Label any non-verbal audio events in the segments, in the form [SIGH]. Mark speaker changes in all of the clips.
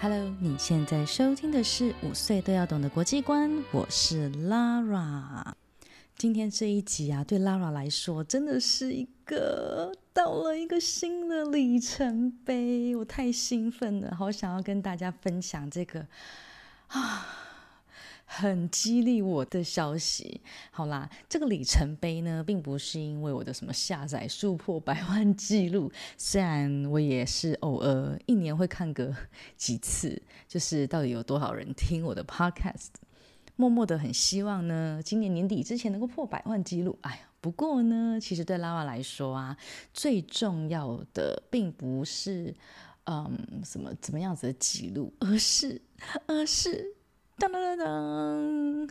Speaker 1: Hello，你现在收听的是《五岁都要懂的国际观》，我是 Lara。今天这一集啊，对 Lara 来说真的是一个到了一个新的里程碑，我太兴奋了，好想要跟大家分享这个啊。很激励我的消息，好啦，这个里程碑呢，并不是因为我的什么下载数破百万记录，虽然我也是偶尔一年会看个几次，就是到底有多少人听我的 podcast，默默的很希望呢，今年年底之前能够破百万记录。哎呀，不过呢，其实对 Lara 来说啊，最重要的并不是嗯什么怎么样子的记录，而是而是。当当当当！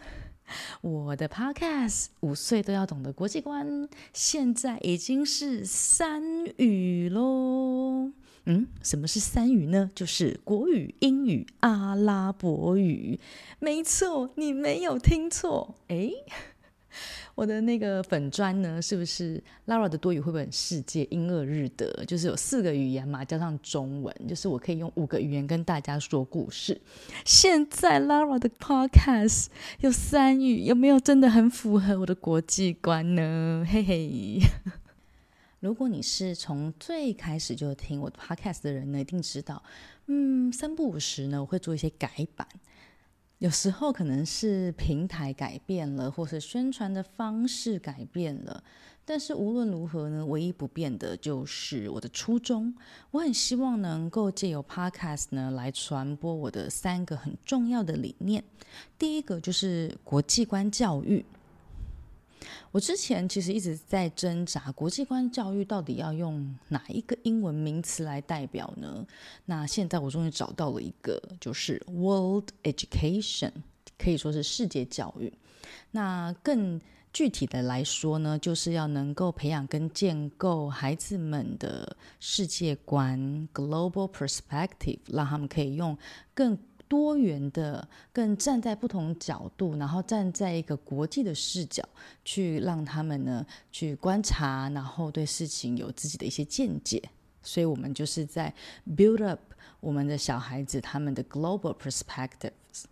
Speaker 1: 我的 Podcast 五岁都要懂的国际观，现在已经是三语喽。嗯，什么是三语呢？就是国语、英语、阿拉伯语。没错，你没有听错。诶。我的那个粉专呢，是不是 Lara 的多语绘本世界英俄日德？就是有四个语言嘛，加上中文，就是我可以用五个语言跟大家说故事。现在 Lara 的 Podcast 有三语，有没有真的很符合我的国际观呢？嘿嘿。如果你是从最开始就听我的 Podcast 的人呢，一定知道，嗯，三不五时呢，我会做一些改版。有时候可能是平台改变了，或是宣传的方式改变了，但是无论如何呢，唯一不变的就是我的初衷。我很希望能够借由 Podcast 呢来传播我的三个很重要的理念。第一个就是国际观教育。我之前其实一直在挣扎，国际观教育到底要用哪一个英文名词来代表呢？那现在我终于找到了一个，就是 World Education，可以说是世界教育。那更具体的来说呢，就是要能够培养跟建构孩子们的世界观 （Global Perspective），让他们可以用更多元的，更站在不同角度，然后站在一个国际的视角，去让他们呢去观察，然后对事情有自己的一些见解。所以，我们就是在 build up 我们的小孩子他们的 global perspectives。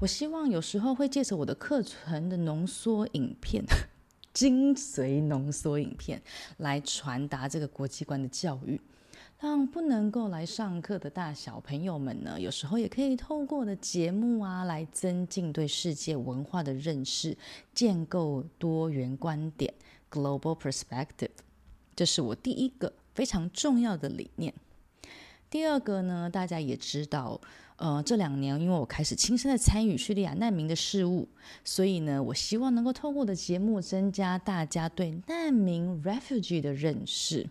Speaker 1: 我希望有时候会借着我的课程的浓缩影片、[LAUGHS] 精髓浓缩影片，来传达这个国际观的教育。让不能够来上课的大小朋友们呢，有时候也可以透过的节目啊，来增进对世界文化的认识，建构多元观点 （global perspective）。这是我第一个非常重要的理念。第二个呢，大家也知道，呃，这两年因为我开始亲身的参与叙利亚难民的事务，所以呢，我希望能够透过的节目增加大家对难民 （refugee） 的认识。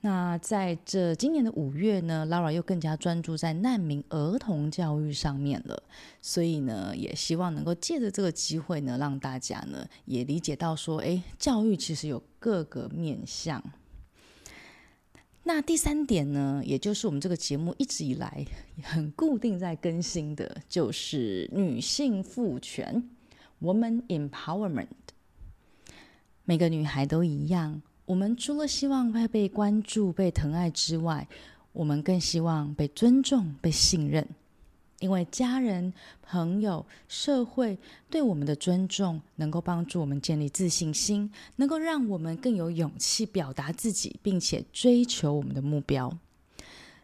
Speaker 1: 那在这今年的五月呢，Lara 又更加专注在难民儿童教育上面了。所以呢，也希望能够借着这个机会呢，让大家呢也理解到说，诶，教育其实有各个面向。那第三点呢，也就是我们这个节目一直以来很固定在更新的，就是女性赋权 （Woman Empowerment）。每个女孩都一样。我们除了希望会被关注、被疼爱之外，我们更希望被尊重、被信任。因为家人、朋友、社会对我们的尊重，能够帮助我们建立自信心，能够让我们更有勇气表达自己，并且追求我们的目标。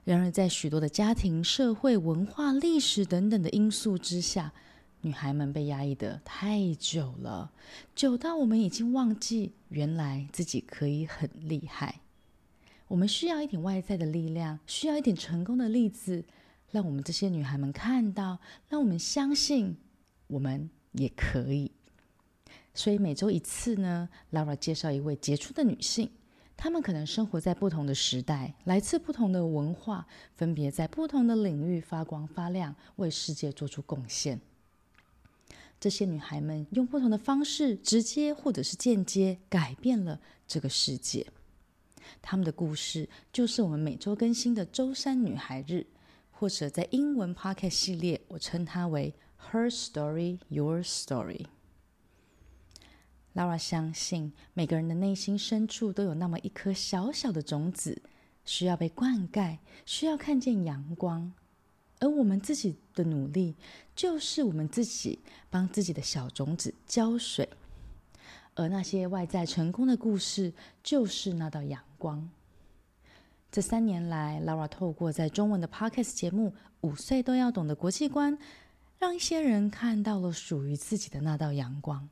Speaker 1: 然而，在许多的家庭、社会、文化、历史等等的因素之下，女孩们被压抑得太久了，久到我们已经忘记原来自己可以很厉害。我们需要一点外在的力量，需要一点成功的例子，让我们这些女孩们看到，让我们相信我们也可以。所以每周一次呢，Lara 介绍一位杰出的女性，她们可能生活在不同的时代，来自不同的文化，分别在不同的领域发光发亮，为世界做出贡献。这些女孩们用不同的方式，直接或者是间接改变了这个世界。她们的故事就是我们每周更新的周三女孩日，或者在英文 Podcast 系列，我称它为 Her Story, Your Story。Lara 相信每个人的内心深处都有那么一颗小小的种子，需要被灌溉，需要看见阳光。而我们自己的努力，就是我们自己帮自己的小种子浇水。而那些外在成功的故事，就是那道阳光。这三年来，Laura 透过在中文的 Podcast 节目《五岁都要懂的国际观》，让一些人看到了属于自己的那道阳光。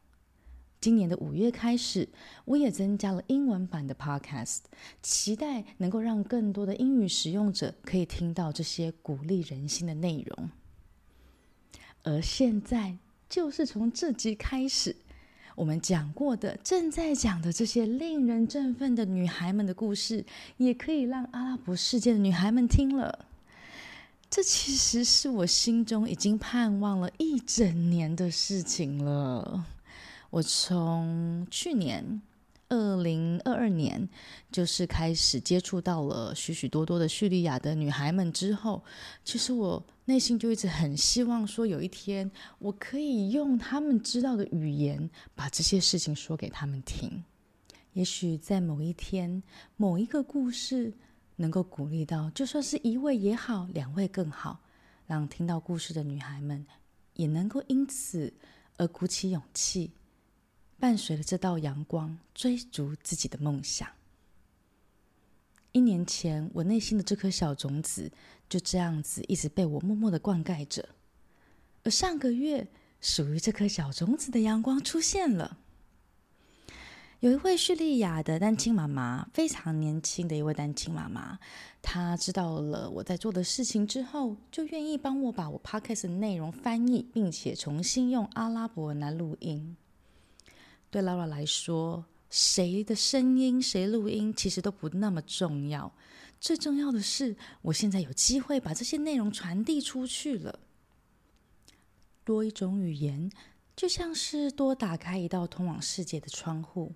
Speaker 1: 今年的五月开始，我也增加了英文版的 Podcast，期待能够让更多的英语使用者可以听到这些鼓励人心的内容。而现在，就是从这集开始，我们讲过的、正在讲的这些令人振奋的女孩们的故事，也可以让阿拉伯世界的女孩们听了。这其实是我心中已经盼望了一整年的事情了。我从去年二零二二年就是开始接触到了许许多多的叙利亚的女孩们之后，其实我内心就一直很希望说，有一天我可以用他们知道的语言把这些事情说给他们听。也许在某一天，某一个故事能够鼓励到，就算是一位也好，两位更好，让听到故事的女孩们也能够因此而鼓起勇气。伴随着这道阳光，追逐自己的梦想。一年前，我内心的这颗小种子就这样子一直被我默默的灌溉着。而上个月，属于这颗小种子的阳光出现了。有一位叙利亚的单亲妈妈，非常年轻的一位单亲妈妈，她知道了我在做的事情之后，就愿意帮我把我 Podcast 的内容翻译，并且重新用阿拉伯文来录音。对 Laura 来说，谁的声音、谁录音，其实都不那么重要。最重要的是，我现在有机会把这些内容传递出去了。多一种语言，就像是多打开一道通往世界的窗户。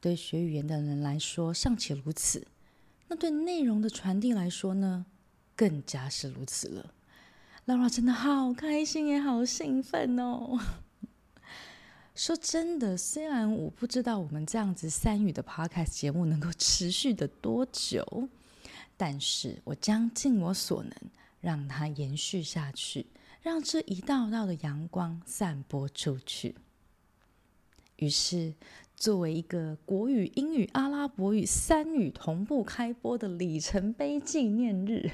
Speaker 1: 对学语言的人来说，尚且如此，那对内容的传递来说呢，更加是如此了。Laura 真的好开心，也好兴奋哦！说真的，虽然我不知道我们这样子三语的 podcast 节目能够持续的多久，但是我将尽我所能让它延续下去，让这一道道的阳光散播出去。于是，作为一个国语、英语、阿拉伯语三语同步开播的里程碑纪念日，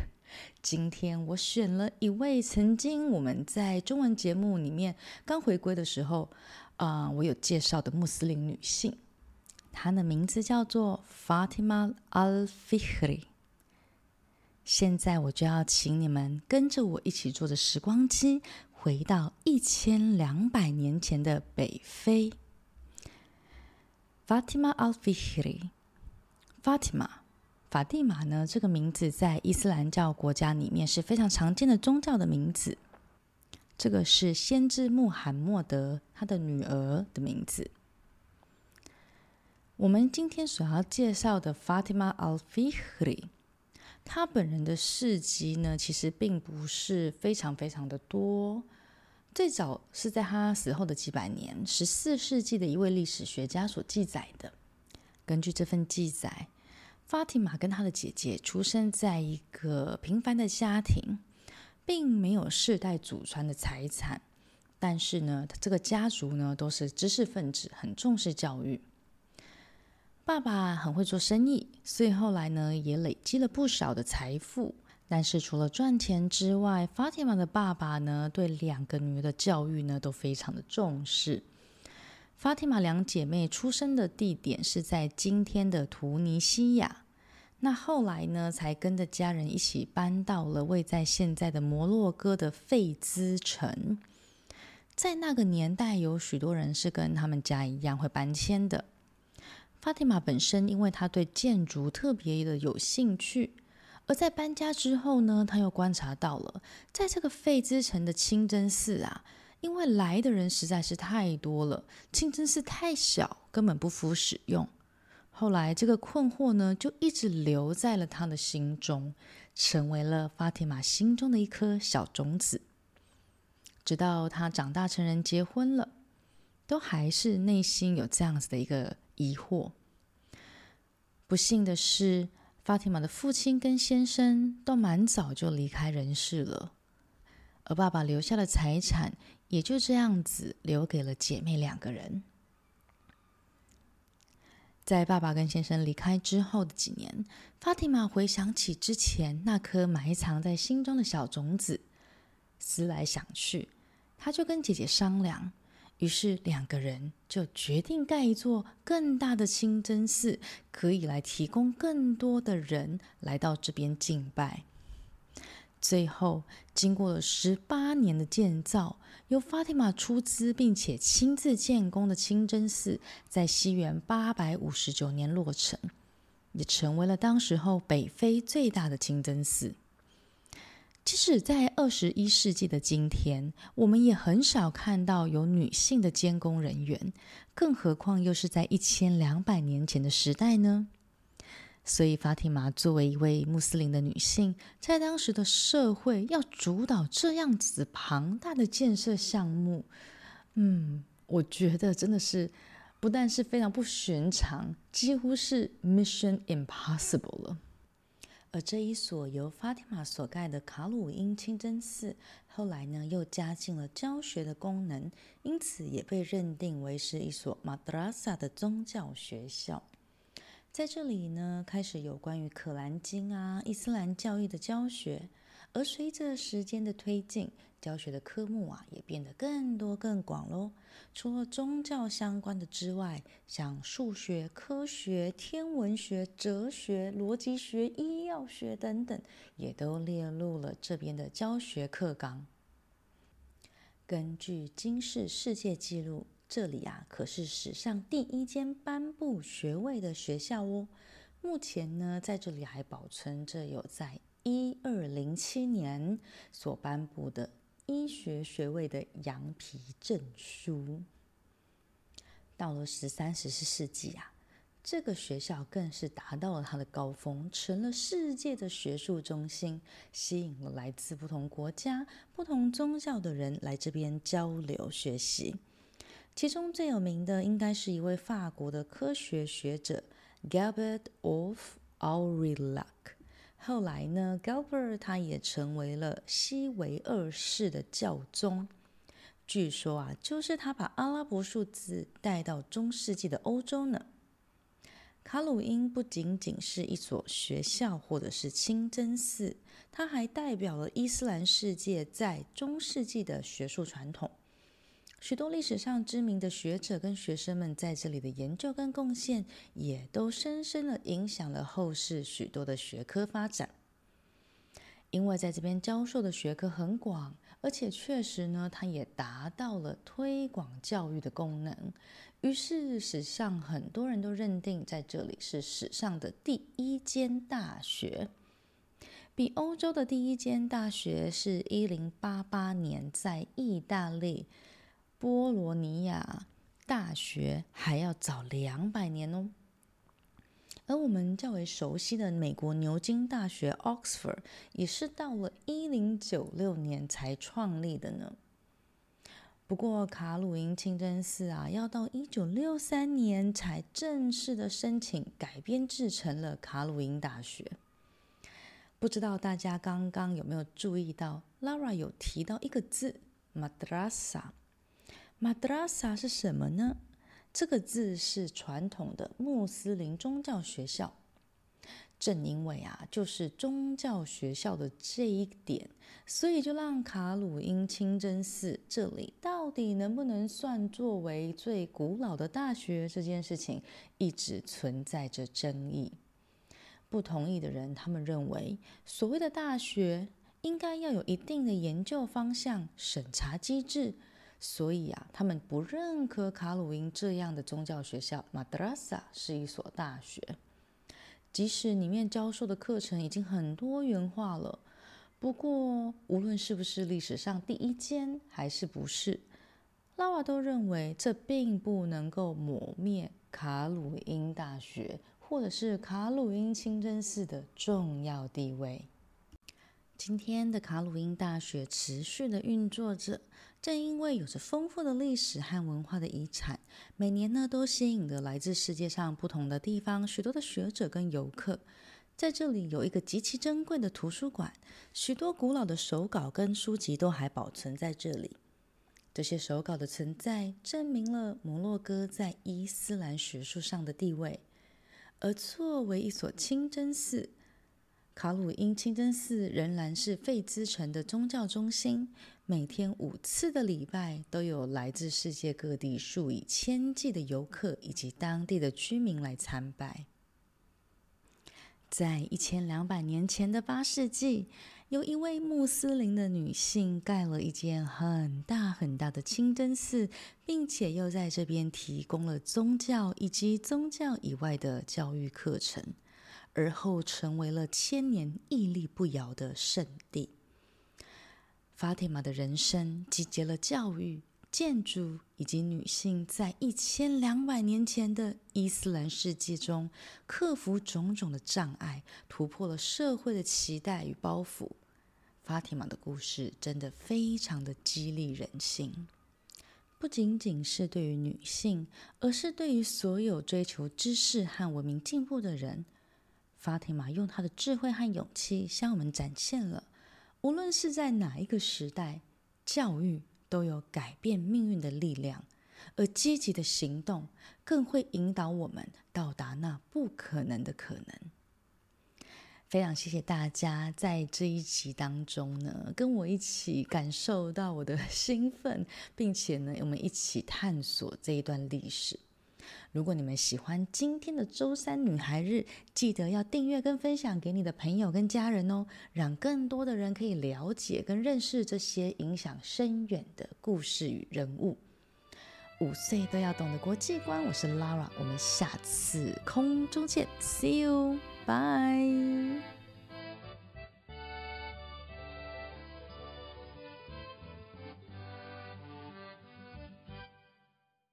Speaker 1: 今天我选了一位曾经我们在中文节目里面刚回归的时候。啊我有介绍的穆斯林女性，她的名字叫做 Fatima Al-Fihri。现在我就要请你们跟着我一起坐着时光机，回到一千两百年前的北非。Fatima Al-Fihri，Fatima，法蒂玛呢？这个名字在伊斯兰教国家里面是非常常见的宗教的名字。这个是先知穆罕默德他的女儿的名字。我们今天所要介绍的 Fatima Al-Fihri，她本人的事迹呢，其实并不是非常非常的多。最早是在她死后的几百年，十四世纪的一位历史学家所记载的。根据这份记载，Fatima 跟她的姐姐出生在一个平凡的家庭。并没有世代祖传的财产，但是呢，这个家族呢都是知识分子，很重视教育。爸爸很会做生意，所以后来呢也累积了不少的财富。但是除了赚钱之外，法蒂玛的爸爸呢对两个女儿的教育呢都非常的重视。法蒂玛两姐妹出生的地点是在今天的突尼西亚。那后来呢，才跟着家人一起搬到了位在现在的摩洛哥的费兹城。在那个年代，有许多人是跟他们家一样会搬迁的。法蒂玛本身因为她对建筑特别的有兴趣，而在搬家之后呢，她又观察到了，在这个费兹城的清真寺啊，因为来的人实在是太多了，清真寺太小，根本不敷使用。后来，这个困惑呢，就一直留在了他的心中，成为了法提玛心中的一颗小种子。直到他长大成人，结婚了，都还是内心有这样子的一个疑惑。不幸的是，法提玛的父亲跟先生都蛮早就离开人世了，而爸爸留下的财产也就这样子留给了姐妹两个人。在爸爸跟先生离开之后的几年，法蒂玛回想起之前那颗埋藏在心中的小种子，思来想去，她就跟姐姐商量。于是两个人就决定盖一座更大的清真寺，可以来提供更多的人来到这边敬拜。最后，经过了十八年的建造，由法蒂玛出资并且亲自建工的清真寺，在西元八百五十九年落成，也成为了当时候北非最大的清真寺。即使在二十一世纪的今天，我们也很少看到有女性的监工人员，更何况又是在一千两百年前的时代呢？所以，法蒂玛作为一位穆斯林的女性，在当时的社会要主导这样子庞大的建设项目，嗯，我觉得真的是不但是非常不寻常，几乎是 Mission Impossible 了。而这一所由法蒂玛所盖的卡鲁因清真寺，后来呢又加进了教学的功能，因此也被认定为是一所 madrasa 的宗教学校。在这里呢，开始有关于可兰经啊、伊斯兰教义的教学。而随着时间的推进，教学的科目啊也变得更多更广喽。除了宗教相关的之外，像数学、科学、天文学、哲学、逻辑学、医药学等等，也都列入了这边的教学课纲。根据今世世界纪录，这里啊可是史上第一间颁布学位的学校哦。目前呢，在这里还保存着有在一二零七年所颁布的医学学位的羊皮证书。到了十三、十四世纪啊，这个学校更是达到了它的高峰，成了世界的学术中心，吸引了来自不同国家、不同宗教的人来这边交流学习。其中最有名的，应该是一位法国的科学学者 Galbert of Aurillac。后来呢，Galbert 他也成为了西维二世的教宗。据说啊，就是他把阿拉伯数字带到中世纪的欧洲呢。卡鲁因不仅仅是一所学校或者是清真寺，它还代表了伊斯兰世界在中世纪的学术传统。许多历史上知名的学者跟学生们在这里的研究跟贡献，也都深深的影响了后世许多的学科发展。因为在这边教授的学科很广，而且确实呢，它也达到了推广教育的功能。于是史上很多人都认定，在这里是史上的第一间大学。比欧洲的第一间大学是一零八八年在意大利。波罗尼亚大学还要早两百年哦，而我们较为熟悉的美国牛津大学 Oxford 也是到了一零九六年才创立的呢。不过卡鲁因清真寺啊，要到一九六三年才正式的申请改编制成了卡鲁因大学。不知道大家刚刚有没有注意到，Lara 有提到一个字，Madrasa。Madrasa 是什么呢？这个字是传统的穆斯林宗教学校。正因为啊，就是宗教学校的这一点，所以就让卡鲁因清真寺这里到底能不能算作为最古老的大学这件事情，一直存在着争议。不同意的人，他们认为所谓的大学应该要有一定的研究方向、审查机制。所以啊，他们不认可卡鲁因这样的宗教学校，Madrasa 是一所大学。即使里面教授的课程已经很多元化了，不过无论是不是历史上第一间，还是不是，拉瓦都认为这并不能够抹灭卡鲁因大学或者是卡鲁因清真寺的重要地位。今天的卡鲁因大学持续的运作着，正因为有着丰富的历史和文化的遗产，每年呢都吸引着来自世界上不同的地方许多的学者跟游客。在这里有一个极其珍贵的图书馆，许多古老的手稿跟书籍都还保存在这里。这些手稿的存在，证明了摩洛哥在伊斯兰学术上的地位。而作为一所清真寺，卡鲁因清真寺仍然是费兹城的宗教中心，每天五次的礼拜都有来自世界各地数以千计的游客以及当地的居民来参拜。在一千两百年前的八世纪，有一位穆斯林的女性盖了一间很大很大的清真寺，并且又在这边提供了宗教以及宗教以外的教育课程。而后成为了千年屹立不摇的圣地。法蒂玛的人生集结了教育、建筑以及女性在一千两百年前的伊斯兰世界中克服种种的障碍，突破了社会的期待与包袱。法蒂玛的故事真的非常的激励人心，不仅仅是对于女性，而是对于所有追求知识和文明进步的人。法蒂玛用她的智慧和勇气向我们展现了，无论是在哪一个时代，教育都有改变命运的力量，而积极的行动更会引导我们到达那不可能的可能。非常谢谢大家在这一集当中呢，跟我一起感受到我的 [LAUGHS] 兴奋，并且呢，我们一起探索这一段历史。如果你们喜欢今天的周三女孩日，记得要订阅跟分享给你的朋友跟家人哦，让更多的人可以了解跟认识这些影响深远的故事与人物。五岁都要懂的国际观，我是 Lara，我们下次空中见，See you，bye。